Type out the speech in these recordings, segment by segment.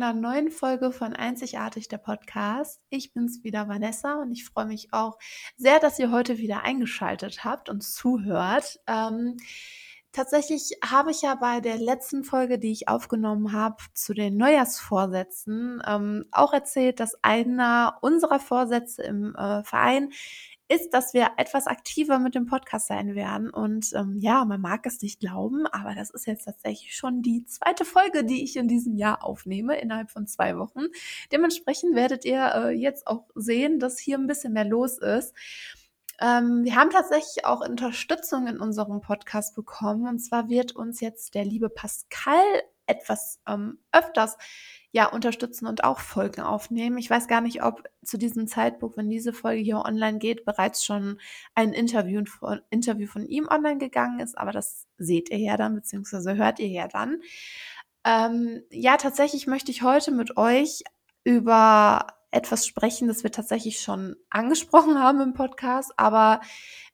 einer neuen Folge von Einzigartig der Podcast. Ich bin's wieder Vanessa und ich freue mich auch sehr, dass ihr heute wieder eingeschaltet habt und zuhört. Ähm, tatsächlich habe ich ja bei der letzten Folge, die ich aufgenommen habe, zu den Neujahrsvorsätzen ähm, auch erzählt, dass einer unserer Vorsätze im äh, Verein ist, dass wir etwas aktiver mit dem Podcast sein werden. Und ähm, ja, man mag es nicht glauben, aber das ist jetzt tatsächlich schon die zweite Folge, die ich in diesem Jahr aufnehme, innerhalb von zwei Wochen. Dementsprechend werdet ihr äh, jetzt auch sehen, dass hier ein bisschen mehr los ist. Ähm, wir haben tatsächlich auch Unterstützung in unserem Podcast bekommen. Und zwar wird uns jetzt der liebe Pascal etwas ähm, öfters ja unterstützen und auch Folgen aufnehmen. Ich weiß gar nicht, ob zu diesem Zeitpunkt, wenn diese Folge hier online geht, bereits schon ein Interview von, Interview von ihm online gegangen ist, aber das seht ihr ja dann, beziehungsweise hört ihr ja dann. Ähm, ja, tatsächlich möchte ich heute mit euch über etwas sprechen, das wir tatsächlich schon angesprochen haben im Podcast, aber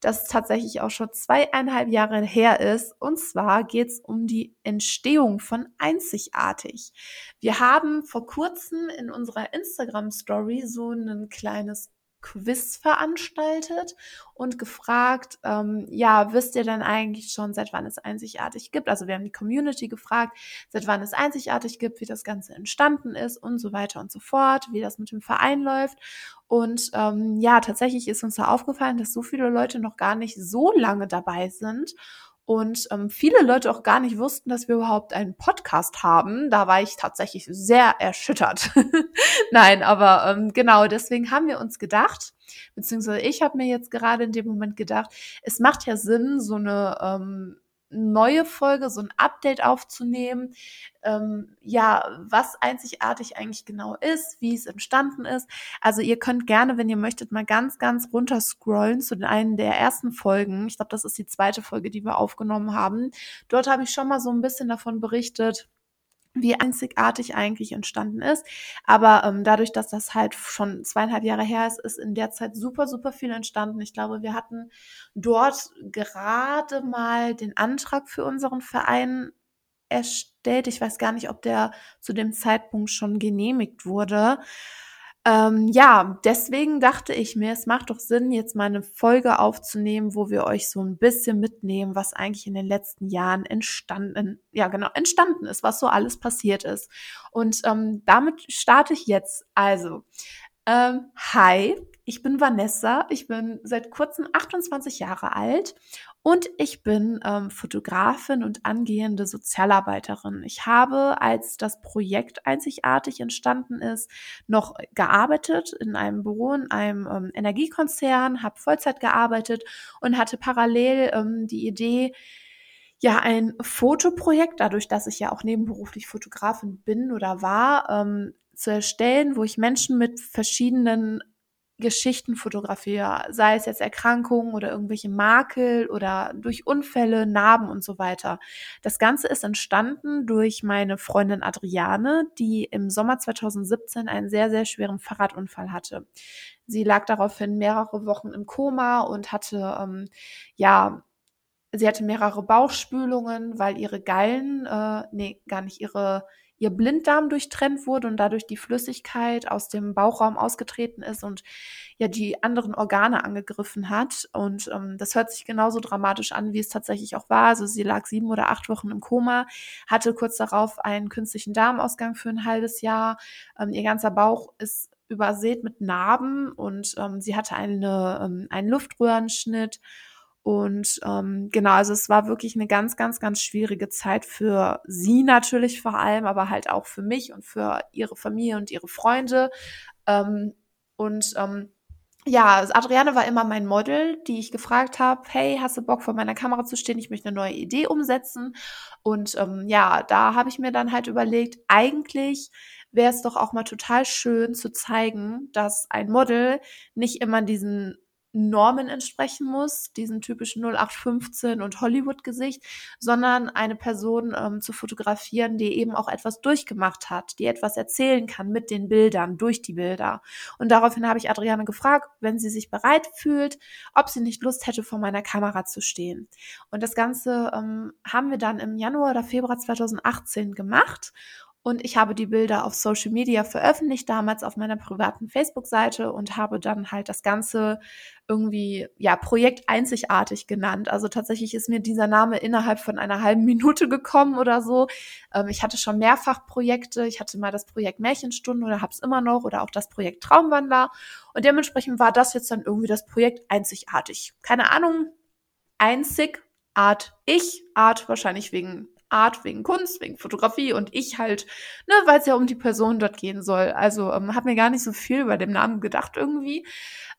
das tatsächlich auch schon zweieinhalb Jahre her ist. Und zwar geht es um die Entstehung von Einzigartig. Wir haben vor kurzem in unserer Instagram-Story so ein kleines Quiz veranstaltet und gefragt, ähm, ja, wisst ihr denn eigentlich schon, seit wann es einzigartig gibt? Also wir haben die Community gefragt, seit wann es einzigartig gibt, wie das Ganze entstanden ist und so weiter und so fort, wie das mit dem Verein läuft. Und ähm, ja, tatsächlich ist uns da aufgefallen, dass so viele Leute noch gar nicht so lange dabei sind und ähm, viele Leute auch gar nicht wussten, dass wir überhaupt einen Podcast haben. Da war ich tatsächlich sehr erschüttert. Nein, aber ähm, genau deswegen haben wir uns gedacht, beziehungsweise ich habe mir jetzt gerade in dem Moment gedacht, es macht ja Sinn, so eine ähm, neue Folge, so ein Update aufzunehmen, ähm, ja, was einzigartig eigentlich genau ist, wie es entstanden ist. Also ihr könnt gerne, wenn ihr möchtet, mal ganz, ganz runter scrollen zu den einen der ersten Folgen. Ich glaube, das ist die zweite Folge, die wir aufgenommen haben. Dort habe ich schon mal so ein bisschen davon berichtet, wie einzigartig eigentlich entstanden ist. Aber ähm, dadurch, dass das halt schon zweieinhalb Jahre her ist, ist in der Zeit super, super viel entstanden. Ich glaube, wir hatten dort gerade mal den Antrag für unseren Verein erstellt. Ich weiß gar nicht, ob der zu dem Zeitpunkt schon genehmigt wurde. Ähm, ja, deswegen dachte ich mir, es macht doch Sinn, jetzt mal eine Folge aufzunehmen, wo wir euch so ein bisschen mitnehmen, was eigentlich in den letzten Jahren entstanden, ja genau, entstanden ist, was so alles passiert ist. Und ähm, damit starte ich jetzt. Also, ähm, hi, ich bin Vanessa, ich bin seit kurzem 28 Jahre alt und ich bin ähm, Fotografin und angehende Sozialarbeiterin. Ich habe, als das Projekt einzigartig entstanden ist, noch gearbeitet in einem Büro, in einem ähm, Energiekonzern, habe Vollzeit gearbeitet und hatte parallel ähm, die Idee, ja, ein Fotoprojekt, dadurch, dass ich ja auch nebenberuflich Fotografin bin oder war, ähm, zu erstellen, wo ich Menschen mit verschiedenen Geschichten fotografiere, sei es jetzt Erkrankungen oder irgendwelche Makel oder durch Unfälle, Narben und so weiter. Das Ganze ist entstanden durch meine Freundin Adriane, die im Sommer 2017 einen sehr, sehr schweren Fahrradunfall hatte. Sie lag daraufhin mehrere Wochen im Koma und hatte, ähm, ja, sie hatte mehrere Bauchspülungen, weil ihre Gallen, äh, nee, gar nicht ihre, ihr Blinddarm durchtrennt wurde und dadurch die Flüssigkeit aus dem Bauchraum ausgetreten ist und ja die anderen Organe angegriffen hat. Und ähm, das hört sich genauso dramatisch an, wie es tatsächlich auch war. Also sie lag sieben oder acht Wochen im Koma, hatte kurz darauf einen künstlichen Darmausgang für ein halbes Jahr. Ähm, ihr ganzer Bauch ist übersät mit Narben und ähm, sie hatte eine, ähm, einen Luftröhrenschnitt und ähm, genau, also es war wirklich eine ganz, ganz, ganz schwierige Zeit für sie natürlich vor allem, aber halt auch für mich und für ihre Familie und ihre Freunde. Ähm, und ähm, ja, Adriane war immer mein Model, die ich gefragt habe, hey, hast du Bock vor meiner Kamera zu stehen? Ich möchte eine neue Idee umsetzen. Und ähm, ja, da habe ich mir dann halt überlegt, eigentlich wäre es doch auch mal total schön zu zeigen, dass ein Model nicht immer diesen Normen entsprechen muss, diesen typischen 0815 und Hollywood-Gesicht, sondern eine Person ähm, zu fotografieren, die eben auch etwas durchgemacht hat, die etwas erzählen kann mit den Bildern, durch die Bilder. Und daraufhin habe ich Adriane gefragt, wenn sie sich bereit fühlt, ob sie nicht Lust hätte, vor meiner Kamera zu stehen. Und das Ganze ähm, haben wir dann im Januar oder Februar 2018 gemacht und ich habe die Bilder auf Social Media veröffentlicht, damals auf meiner privaten Facebook-Seite und habe dann halt das Ganze irgendwie, ja, Projekt einzigartig genannt. Also tatsächlich ist mir dieser Name innerhalb von einer halben Minute gekommen oder so. Ähm, ich hatte schon mehrfach Projekte. Ich hatte mal das Projekt Märchenstunde oder hab's immer noch oder auch das Projekt Traumwandler. Und dementsprechend war das jetzt dann irgendwie das Projekt einzigartig. Keine Ahnung, einzig, Art ich, Art wahrscheinlich wegen Art, wegen Kunst, wegen Fotografie und ich halt, ne, weil es ja um die Person dort gehen soll. Also ähm, habe mir gar nicht so viel über den Namen gedacht irgendwie.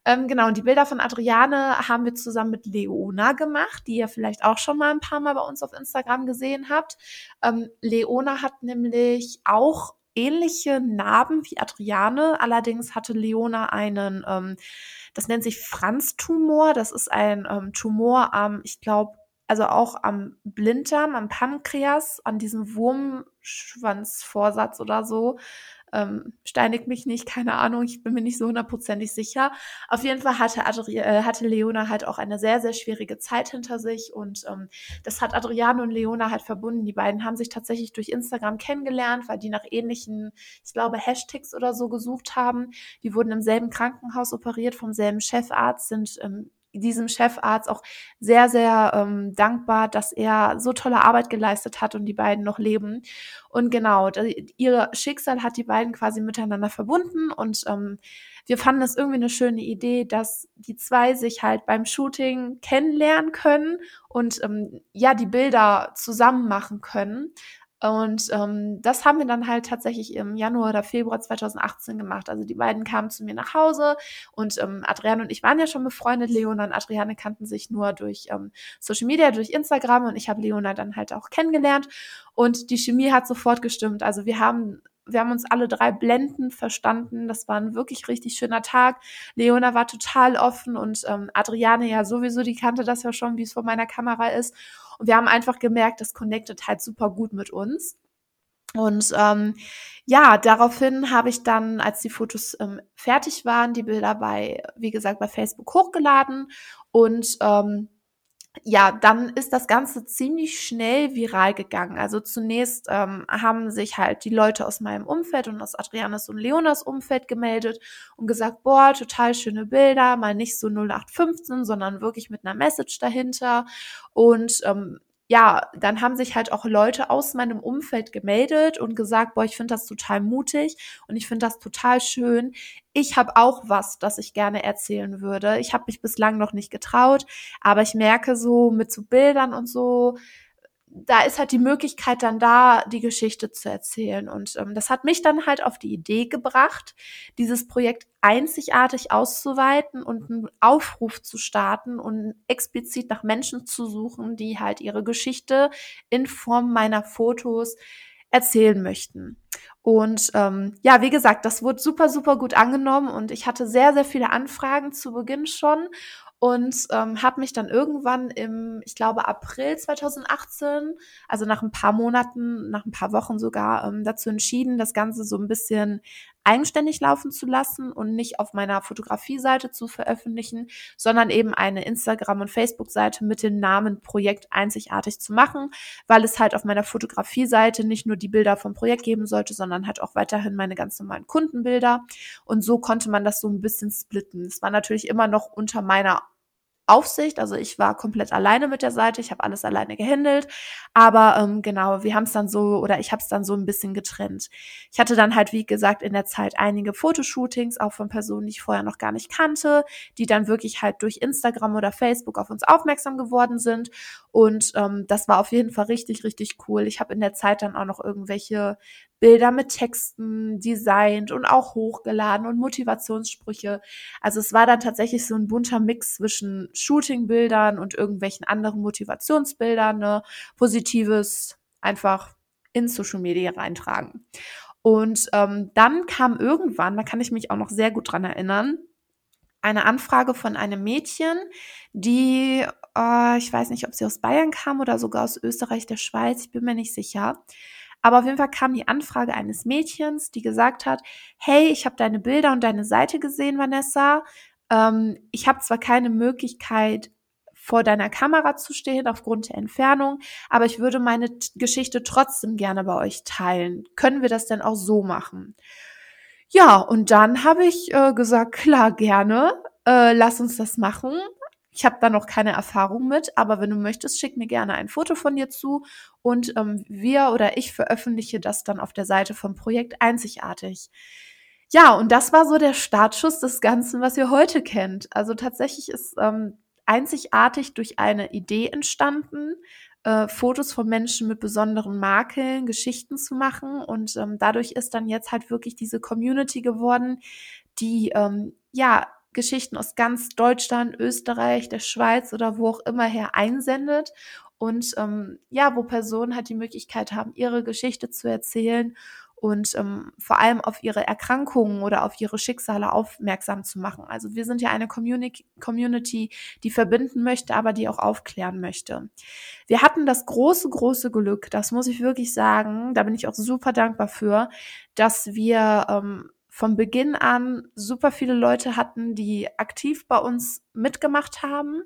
Ähm, genau, und die Bilder von Adriane haben wir zusammen mit Leona gemacht, die ihr vielleicht auch schon mal ein paar Mal bei uns auf Instagram gesehen habt. Ähm, Leona hat nämlich auch ähnliche Narben wie Adriane. Allerdings hatte Leona einen, ähm, das nennt sich Franz-Tumor. Das ist ein ähm, Tumor am, ich glaube, also auch am Blinddarm, am Pankreas, an diesem Wurmschwanzvorsatz oder so. Ähm, steinigt mich nicht, keine Ahnung, ich bin mir nicht so hundertprozentig sicher. Auf jeden Fall hatte, Adri äh, hatte Leona halt auch eine sehr, sehr schwierige Zeit hinter sich und ähm, das hat Adriano und Leona halt verbunden. Die beiden haben sich tatsächlich durch Instagram kennengelernt, weil die nach ähnlichen, ich glaube, Hashtags oder so gesucht haben. Die wurden im selben Krankenhaus operiert, vom selben Chefarzt, sind ähm, diesem Chefarzt auch sehr, sehr ähm, dankbar, dass er so tolle Arbeit geleistet hat und die beiden noch leben. Und genau, ihr Schicksal hat die beiden quasi miteinander verbunden und ähm, wir fanden es irgendwie eine schöne Idee, dass die zwei sich halt beim Shooting kennenlernen können und ähm, ja, die Bilder zusammen machen können. Und ähm, das haben wir dann halt tatsächlich im Januar oder Februar 2018 gemacht. Also die beiden kamen zu mir nach Hause und ähm, Adriane und ich waren ja schon befreundet. Leona und Adriane kannten sich nur durch ähm, Social Media, durch Instagram und ich habe Leona dann halt auch kennengelernt und die Chemie hat sofort gestimmt. Also wir haben wir haben uns alle drei blendend verstanden. Das war ein wirklich richtig schöner Tag. Leona war total offen und ähm, Adriane ja sowieso, die kannte das ja schon, wie es vor meiner Kamera ist. Und wir haben einfach gemerkt, das connectet halt super gut mit uns. Und ähm, ja, daraufhin habe ich dann, als die Fotos ähm, fertig waren, die Bilder bei, wie gesagt, bei Facebook hochgeladen und ähm, ja, dann ist das Ganze ziemlich schnell viral gegangen. Also zunächst ähm, haben sich halt die Leute aus meinem Umfeld und aus Adrianes und Leonas Umfeld gemeldet und gesagt, boah, total schöne Bilder, mal nicht so 0815, sondern wirklich mit einer Message dahinter. Und ähm, ja, dann haben sich halt auch Leute aus meinem Umfeld gemeldet und gesagt, boah, ich finde das total mutig und ich finde das total schön. Ich habe auch was, das ich gerne erzählen würde. Ich habe mich bislang noch nicht getraut, aber ich merke so mit so Bildern und so, da ist halt die Möglichkeit dann da, die Geschichte zu erzählen. Und ähm, das hat mich dann halt auf die Idee gebracht, dieses Projekt einzigartig auszuweiten und einen Aufruf zu starten und explizit nach Menschen zu suchen, die halt ihre Geschichte in Form meiner Fotos erzählen möchten. Und ähm, ja, wie gesagt, das wurde super, super gut angenommen und ich hatte sehr, sehr viele Anfragen zu Beginn schon und ähm, habe mich dann irgendwann im, ich glaube, April 2018, also nach ein paar Monaten, nach ein paar Wochen sogar, ähm, dazu entschieden, das Ganze so ein bisschen eigenständig laufen zu lassen und nicht auf meiner Fotografie-Seite zu veröffentlichen, sondern eben eine Instagram- und Facebook-Seite mit dem Namen Projekt einzigartig zu machen, weil es halt auf meiner Fotografie-Seite nicht nur die Bilder vom Projekt geben sollte, sondern halt auch weiterhin meine ganz normalen Kundenbilder. Und so konnte man das so ein bisschen splitten. Es war natürlich immer noch unter meiner Aufsicht. Also ich war komplett alleine mit der Seite, ich habe alles alleine gehandelt. Aber ähm, genau, wir haben es dann so oder ich habe es dann so ein bisschen getrennt. Ich hatte dann halt, wie gesagt, in der Zeit einige Fotoshootings, auch von Personen, die ich vorher noch gar nicht kannte, die dann wirklich halt durch Instagram oder Facebook auf uns aufmerksam geworden sind. Und ähm, das war auf jeden Fall richtig, richtig cool. Ich habe in der Zeit dann auch noch irgendwelche Bilder mit Texten designt und auch hochgeladen und Motivationssprüche. Also es war dann tatsächlich so ein bunter Mix zwischen Shootingbildern und irgendwelchen anderen Motivationsbildern, ne? Positives einfach in Social Media reintragen. Und ähm, dann kam irgendwann, da kann ich mich auch noch sehr gut dran erinnern, eine Anfrage von einem Mädchen, die, äh, ich weiß nicht, ob sie aus Bayern kam oder sogar aus Österreich, der Schweiz, ich bin mir nicht sicher. Aber auf jeden Fall kam die Anfrage eines Mädchens, die gesagt hat, hey, ich habe deine Bilder und deine Seite gesehen, Vanessa. Ähm, ich habe zwar keine Möglichkeit, vor deiner Kamera zu stehen aufgrund der Entfernung, aber ich würde meine Geschichte trotzdem gerne bei euch teilen. Können wir das denn auch so machen? Ja, und dann habe ich äh, gesagt, klar, gerne, äh, lass uns das machen. Ich habe da noch keine Erfahrung mit, aber wenn du möchtest, schick mir gerne ein Foto von dir zu und ähm, wir oder ich veröffentliche das dann auf der Seite vom Projekt Einzigartig. Ja, und das war so der Startschuss des Ganzen, was ihr heute kennt. Also tatsächlich ist ähm, einzigartig durch eine Idee entstanden, äh, Fotos von Menschen mit besonderen Makeln, Geschichten zu machen. Und ähm, dadurch ist dann jetzt halt wirklich diese Community geworden, die ähm, ja Geschichten aus ganz Deutschland, Österreich, der Schweiz oder wo auch immer her einsendet und ähm, ja, wo Personen halt die Möglichkeit haben, ihre Geschichte zu erzählen und ähm, vor allem auf ihre Erkrankungen oder auf ihre Schicksale aufmerksam zu machen. Also wir sind ja eine Community, Community, die verbinden möchte, aber die auch aufklären möchte. Wir hatten das große, große Glück, das muss ich wirklich sagen, da bin ich auch super dankbar für, dass wir ähm, von Beginn an super viele Leute hatten, die aktiv bei uns mitgemacht haben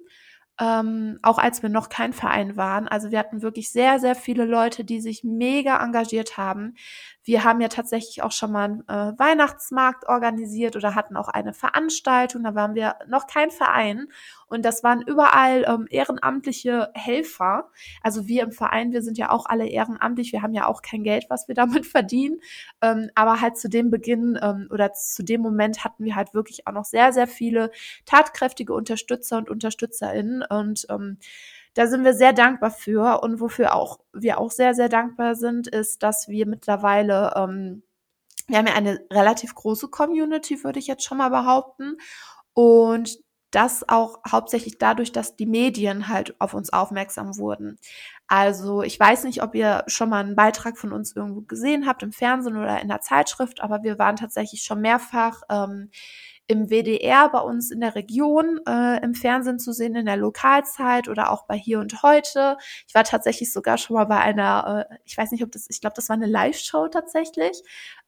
ähm, auch als wir noch kein Verein waren. Also wir hatten wirklich sehr, sehr viele Leute, die sich mega engagiert haben. Wir haben ja tatsächlich auch schon mal einen äh, Weihnachtsmarkt organisiert oder hatten auch eine Veranstaltung. Da waren wir noch kein Verein. Und das waren überall ähm, ehrenamtliche Helfer. Also wir im Verein, wir sind ja auch alle ehrenamtlich. Wir haben ja auch kein Geld, was wir damit verdienen. Ähm, aber halt zu dem Beginn ähm, oder zu dem Moment hatten wir halt wirklich auch noch sehr, sehr viele tatkräftige Unterstützer und Unterstützerinnen. Und ähm, da sind wir sehr dankbar für. Und wofür auch wir auch sehr, sehr dankbar sind, ist, dass wir mittlerweile ähm, wir haben ja eine relativ große Community, würde ich jetzt schon mal behaupten. Und das auch hauptsächlich dadurch, dass die Medien halt auf uns aufmerksam wurden. Also ich weiß nicht, ob ihr schon mal einen Beitrag von uns irgendwo gesehen habt, im Fernsehen oder in der Zeitschrift, aber wir waren tatsächlich schon mehrfach ähm, im WDR bei uns in der Region äh, im Fernsehen zu sehen, in der Lokalzeit oder auch bei Hier und Heute. Ich war tatsächlich sogar schon mal bei einer, äh, ich weiß nicht, ob das, ich glaube, das war eine Live-Show tatsächlich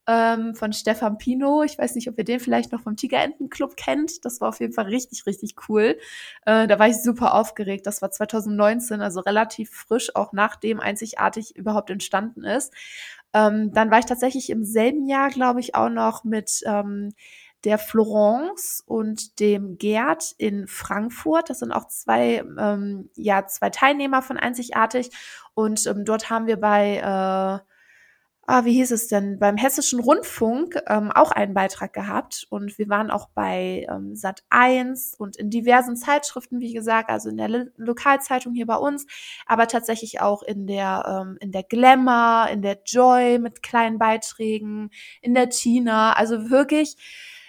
ähm, von Stefan Pino. Ich weiß nicht, ob ihr den vielleicht noch vom Tigerentenclub kennt. Das war auf jeden Fall richtig, richtig cool. Äh, da war ich super aufgeregt. Das war 2019, also relativ frisch, auch nachdem einzigartig überhaupt entstanden ist. Ähm, dann war ich tatsächlich im selben Jahr, glaube ich, auch noch mit ähm, der Florence und dem Gerd in Frankfurt. Das sind auch zwei, ähm, ja, zwei Teilnehmer von Einzigartig. Und ähm, dort haben wir bei, äh, ah, wie hieß es denn, beim Hessischen Rundfunk ähm, auch einen Beitrag gehabt. Und wir waren auch bei ähm, Sat 1 und in diversen Zeitschriften, wie gesagt, also in der Lo Lokalzeitung hier bei uns, aber tatsächlich auch in der, ähm, in der Glamour, in der Joy mit kleinen Beiträgen, in der Tina. Also wirklich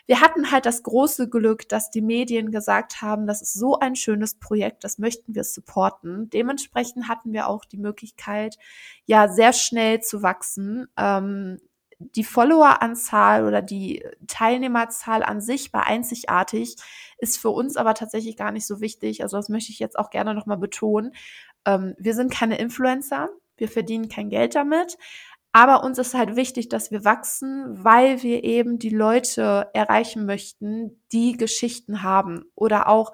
wir hatten halt das große Glück, dass die Medien gesagt haben, das ist so ein schönes Projekt, das möchten wir supporten. Dementsprechend hatten wir auch die Möglichkeit, ja, sehr schnell zu wachsen. Ähm, die Followeranzahl oder die Teilnehmerzahl an sich war einzigartig, ist für uns aber tatsächlich gar nicht so wichtig. Also das möchte ich jetzt auch gerne nochmal betonen. Ähm, wir sind keine Influencer, wir verdienen kein Geld damit, aber uns ist halt wichtig, dass wir wachsen, weil wir eben die Leute erreichen möchten, die Geschichten haben. Oder auch,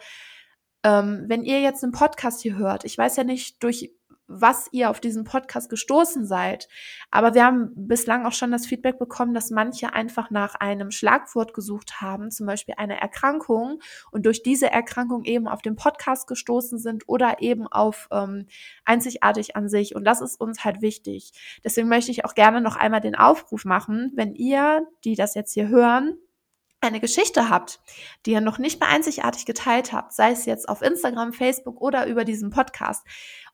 ähm, wenn ihr jetzt einen Podcast hier hört, ich weiß ja nicht, durch was ihr auf diesen Podcast gestoßen seid. Aber wir haben bislang auch schon das Feedback bekommen, dass manche einfach nach einem Schlagwort gesucht haben, zum Beispiel eine Erkrankung und durch diese Erkrankung eben auf den Podcast gestoßen sind oder eben auf ähm, einzigartig an sich. Und das ist uns halt wichtig. Deswegen möchte ich auch gerne noch einmal den Aufruf machen, wenn ihr, die das jetzt hier hören, eine Geschichte habt, die ihr noch nicht bei einzigartig geteilt habt, sei es jetzt auf Instagram, Facebook oder über diesen Podcast,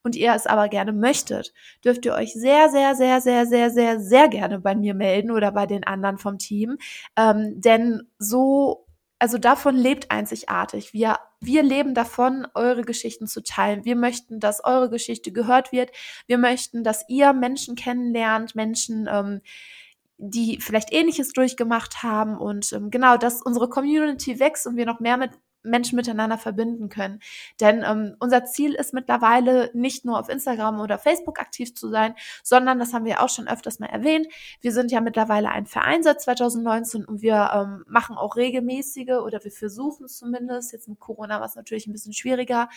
und ihr es aber gerne möchtet, dürft ihr euch sehr, sehr, sehr, sehr, sehr, sehr, sehr gerne bei mir melden oder bei den anderen vom Team. Ähm, denn so, also davon lebt einzigartig. Wir, wir leben davon, eure Geschichten zu teilen. Wir möchten, dass eure Geschichte gehört wird. Wir möchten, dass ihr Menschen kennenlernt, Menschen, ähm, die vielleicht ähnliches durchgemacht haben und ähm, genau, dass unsere Community wächst und wir noch mehr mit Menschen miteinander verbinden können. Denn ähm, unser Ziel ist mittlerweile nicht nur auf Instagram oder Facebook aktiv zu sein, sondern, das haben wir auch schon öfters mal erwähnt, wir sind ja mittlerweile ein Verein seit 2019 und wir ähm, machen auch regelmäßige oder wir versuchen zumindest, jetzt mit Corona war es natürlich ein bisschen schwieriger,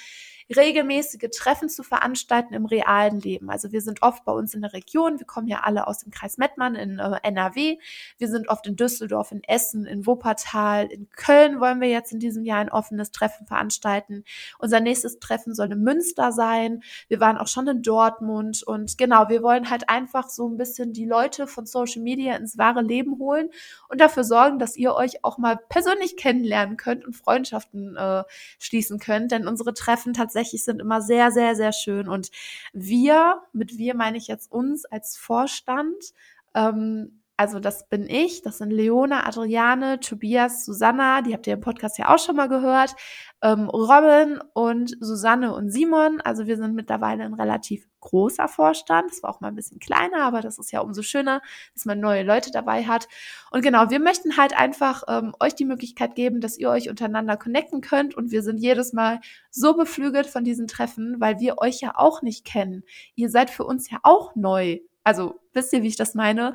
regelmäßige Treffen zu veranstalten im realen Leben. Also wir sind oft bei uns in der Region, wir kommen ja alle aus dem Kreis Mettmann in äh, NRW, wir sind oft in Düsseldorf, in Essen, in Wuppertal, in Köln wollen wir jetzt in diesem Jahr ein offenes Treffen veranstalten. Unser nächstes Treffen soll in Münster sein. Wir waren auch schon in Dortmund und genau, wir wollen halt einfach so ein bisschen die Leute von Social Media ins wahre Leben holen und dafür sorgen, dass ihr euch auch mal persönlich kennenlernen könnt und Freundschaften äh, schließen könnt, denn unsere Treffen tatsächlich sind immer sehr, sehr, sehr schön. Und wir, mit wir meine ich jetzt uns als Vorstand, ähm, also das bin ich, das sind Leona, Adriane, Tobias, Susanna, die habt ihr im Podcast ja auch schon mal gehört, ähm, Robin und Susanne und Simon. Also wir sind mittlerweile ein relativ großer Vorstand. Das war auch mal ein bisschen kleiner, aber das ist ja umso schöner, dass man neue Leute dabei hat. Und genau, wir möchten halt einfach ähm, euch die Möglichkeit geben, dass ihr euch untereinander connecten könnt. Und wir sind jedes Mal so beflügelt von diesen Treffen, weil wir euch ja auch nicht kennen. Ihr seid für uns ja auch neu. Also wisst ihr, wie ich das meine?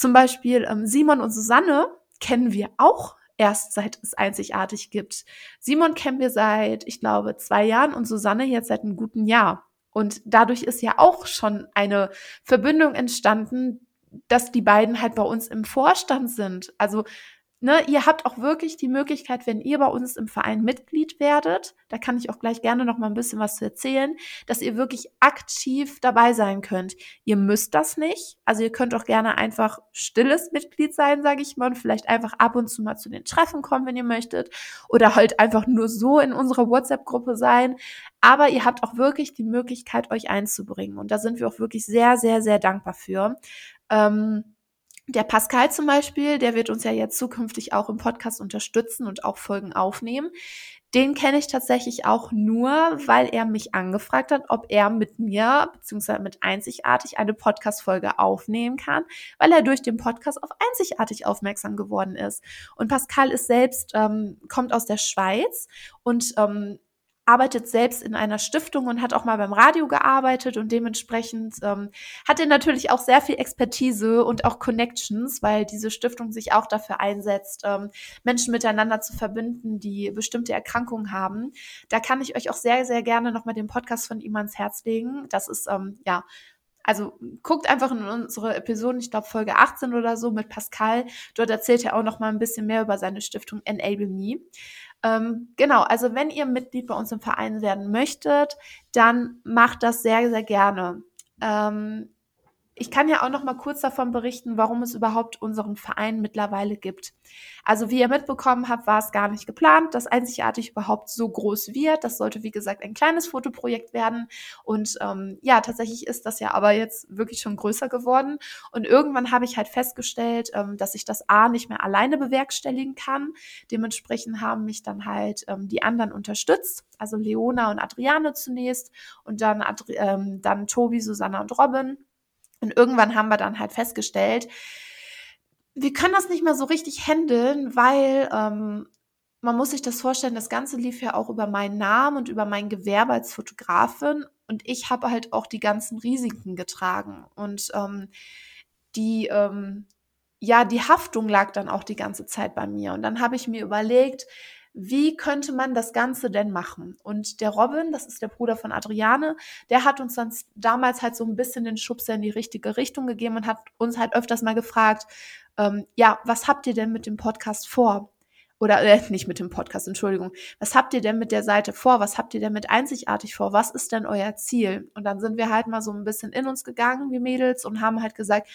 Zum Beispiel ähm, Simon und Susanne kennen wir auch erst seit es einzigartig gibt. Simon kennen wir seit, ich glaube, zwei Jahren und Susanne jetzt seit einem guten Jahr. Und dadurch ist ja auch schon eine Verbindung entstanden, dass die beiden halt bei uns im Vorstand sind. Also ne, ihr habt auch wirklich die Möglichkeit, wenn ihr bei uns im Verein Mitglied werdet, da kann ich auch gleich gerne noch mal ein bisschen was zu erzählen, dass ihr wirklich aktiv dabei sein könnt. Ihr müsst das nicht, also ihr könnt auch gerne einfach stilles Mitglied sein, sage ich mal, und vielleicht einfach ab und zu mal zu den Treffen kommen, wenn ihr möchtet, oder halt einfach nur so in unserer WhatsApp-Gruppe sein. Aber ihr habt auch wirklich die Möglichkeit, euch einzubringen. Und da sind wir auch wirklich sehr, sehr, sehr dankbar für. Ähm, der Pascal zum Beispiel, der wird uns ja jetzt zukünftig auch im Podcast unterstützen und auch Folgen aufnehmen. Den kenne ich tatsächlich auch nur, weil er mich angefragt hat, ob er mit mir beziehungsweise mit Einzigartig eine Podcast-Folge aufnehmen kann, weil er durch den Podcast auf Einzigartig aufmerksam geworden ist. Und Pascal ist selbst, ähm, kommt aus der Schweiz und ähm, arbeitet selbst in einer Stiftung und hat auch mal beim Radio gearbeitet und dementsprechend ähm, hat er natürlich auch sehr viel Expertise und auch Connections, weil diese Stiftung sich auch dafür einsetzt, ähm, Menschen miteinander zu verbinden, die bestimmte Erkrankungen haben. Da kann ich euch auch sehr, sehr gerne nochmal den Podcast von ihm ans Herz legen. Das ist, ähm, ja, also guckt einfach in unsere Episoden, ich glaube Folge 18 oder so mit Pascal. Dort erzählt er auch noch mal ein bisschen mehr über seine Stiftung Enable Me. Ähm, genau, also wenn ihr Mitglied bei uns im Verein werden möchtet, dann macht das sehr, sehr gerne. Ähm, ich kann ja auch noch mal kurz davon berichten, warum es überhaupt unseren Verein mittlerweile gibt. Also wie ihr mitbekommen habt, war es gar nicht geplant, dass einzigartig überhaupt so groß wird. Das sollte wie gesagt ein kleines Fotoprojekt werden und ähm, ja, tatsächlich ist das ja aber jetzt wirklich schon größer geworden. Und irgendwann habe ich halt festgestellt, ähm, dass ich das A nicht mehr alleine bewerkstelligen kann. Dementsprechend haben mich dann halt ähm, die anderen unterstützt, also Leona und Adriane zunächst und dann Adri ähm, dann Tobi, Susanna und Robin. Und irgendwann haben wir dann halt festgestellt, wir können das nicht mehr so richtig handeln, weil ähm, man muss sich das vorstellen, das Ganze lief ja auch über meinen Namen und über mein Gewerbe als Fotografin. Und ich habe halt auch die ganzen Risiken getragen. Und ähm, die ähm, ja die Haftung lag dann auch die ganze Zeit bei mir. Und dann habe ich mir überlegt, wie könnte man das Ganze denn machen? Und der Robin, das ist der Bruder von Adriane, der hat uns dann damals halt so ein bisschen den Schubser in die richtige Richtung gegeben und hat uns halt öfters mal gefragt, ähm, ja, was habt ihr denn mit dem Podcast vor? Oder äh, nicht mit dem Podcast, Entschuldigung. Was habt ihr denn mit der Seite vor? Was habt ihr denn mit einzigartig vor? Was ist denn euer Ziel? Und dann sind wir halt mal so ein bisschen in uns gegangen, wie Mädels, und haben halt gesagt,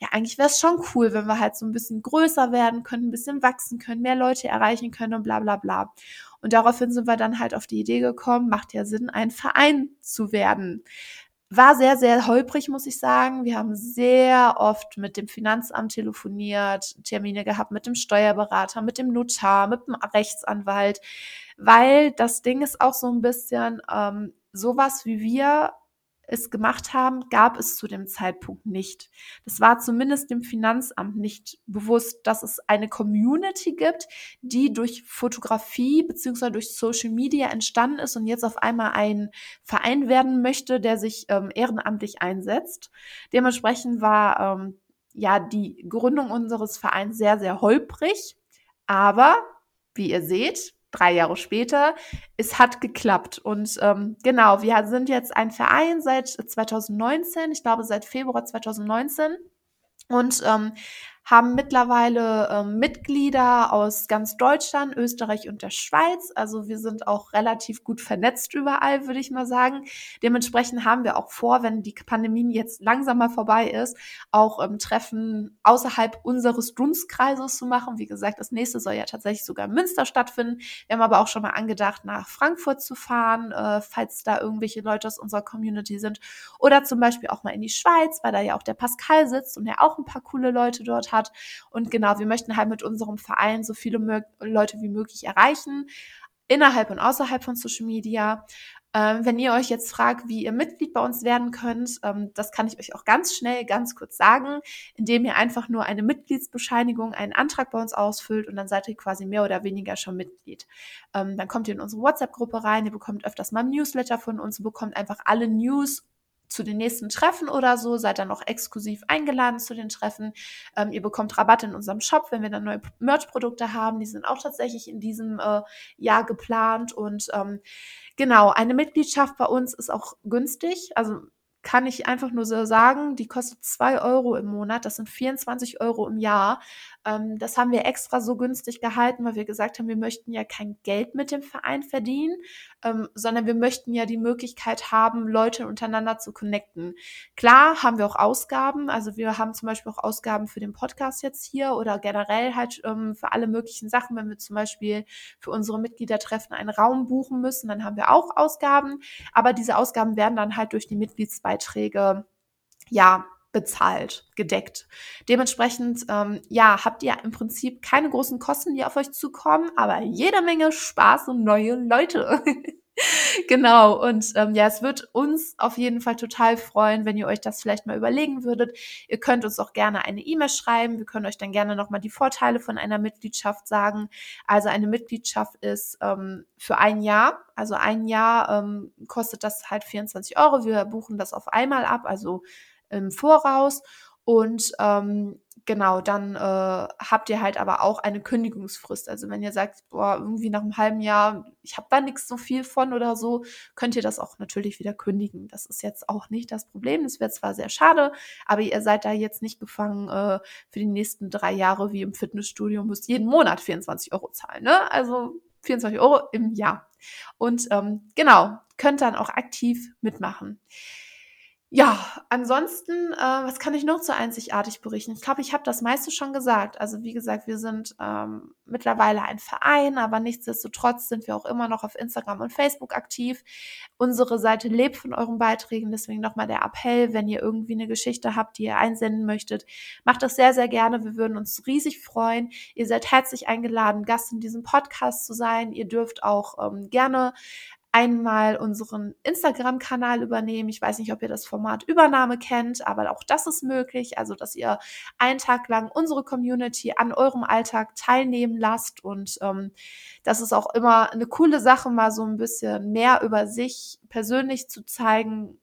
ja, eigentlich wäre es schon cool, wenn wir halt so ein bisschen größer werden können, ein bisschen wachsen können, mehr Leute erreichen können und bla bla bla. Und daraufhin sind wir dann halt auf die Idee gekommen, macht ja Sinn, ein Verein zu werden. War sehr, sehr holprig, muss ich sagen. Wir haben sehr oft mit dem Finanzamt telefoniert, Termine gehabt mit dem Steuerberater, mit dem Notar, mit dem Rechtsanwalt, weil das Ding ist auch so ein bisschen ähm, sowas wie wir es gemacht haben, gab es zu dem Zeitpunkt nicht. Das war zumindest dem Finanzamt nicht bewusst, dass es eine Community gibt, die durch Fotografie beziehungsweise durch Social Media entstanden ist und jetzt auf einmal ein Verein werden möchte, der sich ähm, ehrenamtlich einsetzt. Dementsprechend war ähm, ja die Gründung unseres Vereins sehr, sehr holprig. Aber wie ihr seht, drei Jahre später, es hat geklappt. Und ähm, genau, wir sind jetzt ein Verein seit 2019, ich glaube seit Februar 2019. Und ähm, haben mittlerweile ähm, Mitglieder aus ganz Deutschland, Österreich und der Schweiz. Also wir sind auch relativ gut vernetzt überall, würde ich mal sagen. Dementsprechend haben wir auch vor, wenn die Pandemie jetzt langsam mal vorbei ist, auch ähm, Treffen außerhalb unseres Dunstkreises zu machen. Wie gesagt, das nächste soll ja tatsächlich sogar in Münster stattfinden. Wir haben aber auch schon mal angedacht, nach Frankfurt zu fahren, äh, falls da irgendwelche Leute aus unserer Community sind. Oder zum Beispiel auch mal in die Schweiz, weil da ja auch der Pascal sitzt und der auch ein paar coole Leute dort hat hat. Und genau, wir möchten halt mit unserem Verein so viele Leute wie möglich erreichen, innerhalb und außerhalb von Social Media. Ähm, wenn ihr euch jetzt fragt, wie ihr Mitglied bei uns werden könnt, ähm, das kann ich euch auch ganz schnell, ganz kurz sagen, indem ihr einfach nur eine Mitgliedsbescheinigung, einen Antrag bei uns ausfüllt und dann seid ihr quasi mehr oder weniger schon Mitglied. Ähm, dann kommt ihr in unsere WhatsApp-Gruppe rein, ihr bekommt öfters mal ein Newsletter von uns, bekommt einfach alle News zu den nächsten Treffen oder so, seid dann noch exklusiv eingeladen zu den Treffen. Ähm, ihr bekommt Rabatt in unserem Shop, wenn wir dann neue Merch-Produkte haben. Die sind auch tatsächlich in diesem äh, Jahr geplant. Und ähm, genau, eine Mitgliedschaft bei uns ist auch günstig. Also kann ich einfach nur so sagen, die kostet zwei Euro im Monat, das sind 24 Euro im Jahr. Ähm, das haben wir extra so günstig gehalten, weil wir gesagt haben, wir möchten ja kein Geld mit dem Verein verdienen, ähm, sondern wir möchten ja die Möglichkeit haben, Leute untereinander zu connecten. Klar haben wir auch Ausgaben, also wir haben zum Beispiel auch Ausgaben für den Podcast jetzt hier oder generell halt ähm, für alle möglichen Sachen, wenn wir zum Beispiel für unsere Mitgliedertreffen einen Raum buchen müssen, dann haben wir auch Ausgaben, aber diese Ausgaben werden dann halt durch die Mitgliedsbeiträge ja, bezahlt, gedeckt. Dementsprechend, ähm, ja, habt ihr im Prinzip keine großen Kosten, die auf euch zukommen, aber jede Menge Spaß und neue Leute. genau, und ähm, ja, es wird uns auf jeden Fall total freuen, wenn ihr euch das vielleicht mal überlegen würdet. Ihr könnt uns auch gerne eine E-Mail schreiben. Wir können euch dann gerne nochmal die Vorteile von einer Mitgliedschaft sagen. Also eine Mitgliedschaft ist ähm, für ein Jahr, also ein Jahr ähm, kostet das halt 24 Euro. Wir buchen das auf einmal ab, also im Voraus. Und ähm, genau, dann äh, habt ihr halt aber auch eine Kündigungsfrist. Also wenn ihr sagt, boah, irgendwie nach einem halben Jahr, ich habe da nichts so viel von oder so, könnt ihr das auch natürlich wieder kündigen. Das ist jetzt auch nicht das Problem. Das wäre zwar sehr schade, aber ihr seid da jetzt nicht gefangen äh, für die nächsten drei Jahre wie im Fitnessstudio, müsst jeden Monat 24 Euro zahlen. Ne? Also 24 Euro im Jahr. Und ähm, genau, könnt dann auch aktiv mitmachen. Ja, ansonsten, äh, was kann ich noch zu einzigartig berichten? Ich glaube, ich habe das meiste schon gesagt. Also wie gesagt, wir sind ähm, mittlerweile ein Verein, aber nichtsdestotrotz sind wir auch immer noch auf Instagram und Facebook aktiv. Unsere Seite lebt von euren Beiträgen, deswegen nochmal der Appell, wenn ihr irgendwie eine Geschichte habt, die ihr einsenden möchtet, macht das sehr, sehr gerne. Wir würden uns riesig freuen. Ihr seid herzlich eingeladen, Gast in diesem Podcast zu sein. Ihr dürft auch ähm, gerne einmal unseren Instagram-Kanal übernehmen. Ich weiß nicht, ob ihr das Format Übernahme kennt, aber auch das ist möglich. Also, dass ihr einen Tag lang unsere Community an eurem Alltag teilnehmen lasst. Und ähm, das ist auch immer eine coole Sache, mal so ein bisschen mehr über sich persönlich zu zeigen,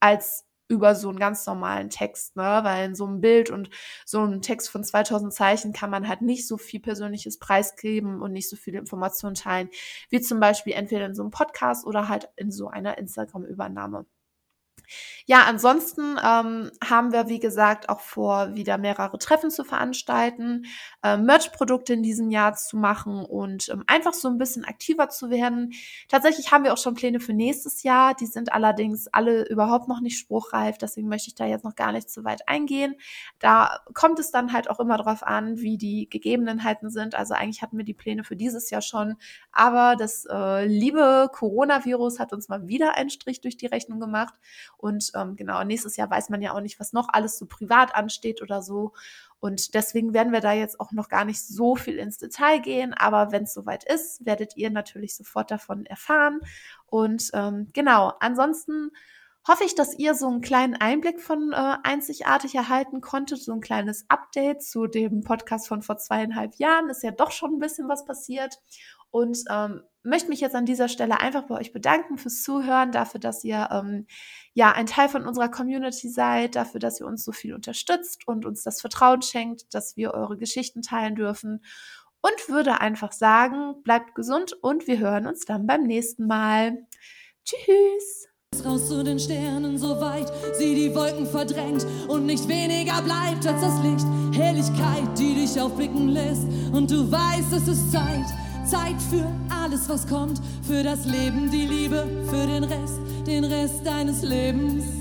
als über so einen ganz normalen Text, ne? Weil in so einem Bild und so einem Text von 2000 Zeichen kann man halt nicht so viel persönliches preisgeben und nicht so viele Informationen teilen, wie zum Beispiel entweder in so einem Podcast oder halt in so einer Instagram-Übernahme. Ja, ansonsten ähm, haben wir, wie gesagt, auch vor, wieder mehrere Treffen zu veranstalten, äh, Merch-Produkte in diesem Jahr zu machen und ähm, einfach so ein bisschen aktiver zu werden. Tatsächlich haben wir auch schon Pläne für nächstes Jahr. Die sind allerdings alle überhaupt noch nicht spruchreif. Deswegen möchte ich da jetzt noch gar nicht zu weit eingehen. Da kommt es dann halt auch immer darauf an, wie die Gegebenheiten sind. Also eigentlich hatten wir die Pläne für dieses Jahr schon. Aber das äh, liebe Coronavirus hat uns mal wieder einen Strich durch die Rechnung gemacht. Und ähm, genau, nächstes Jahr weiß man ja auch nicht, was noch alles so privat ansteht oder so. Und deswegen werden wir da jetzt auch noch gar nicht so viel ins Detail gehen. Aber wenn es soweit ist, werdet ihr natürlich sofort davon erfahren. Und ähm, genau, ansonsten hoffe ich, dass ihr so einen kleinen Einblick von äh, Einzigartig erhalten konntet, so ein kleines Update zu dem Podcast von vor zweieinhalb Jahren. Ist ja doch schon ein bisschen was passiert. Und ähm, möchte mich jetzt an dieser Stelle einfach bei euch bedanken fürs Zuhören, dafür, dass ihr ähm, ja ein Teil von unserer Community seid, dafür, dass ihr uns so viel unterstützt und uns das Vertrauen schenkt, dass wir eure Geschichten teilen dürfen. Und würde einfach sagen, bleibt gesund und wir hören uns dann beim nächsten Mal. Tschüss! Raus zu den Sternen, so weit sie die Wolken verdrängt und nicht weniger bleibt als das Licht. Helligkeit, die dich aufblicken lässt und du weißt, es ist Zeit. Zeit für alles, was kommt, für das Leben, die Liebe, für den Rest, den Rest deines Lebens.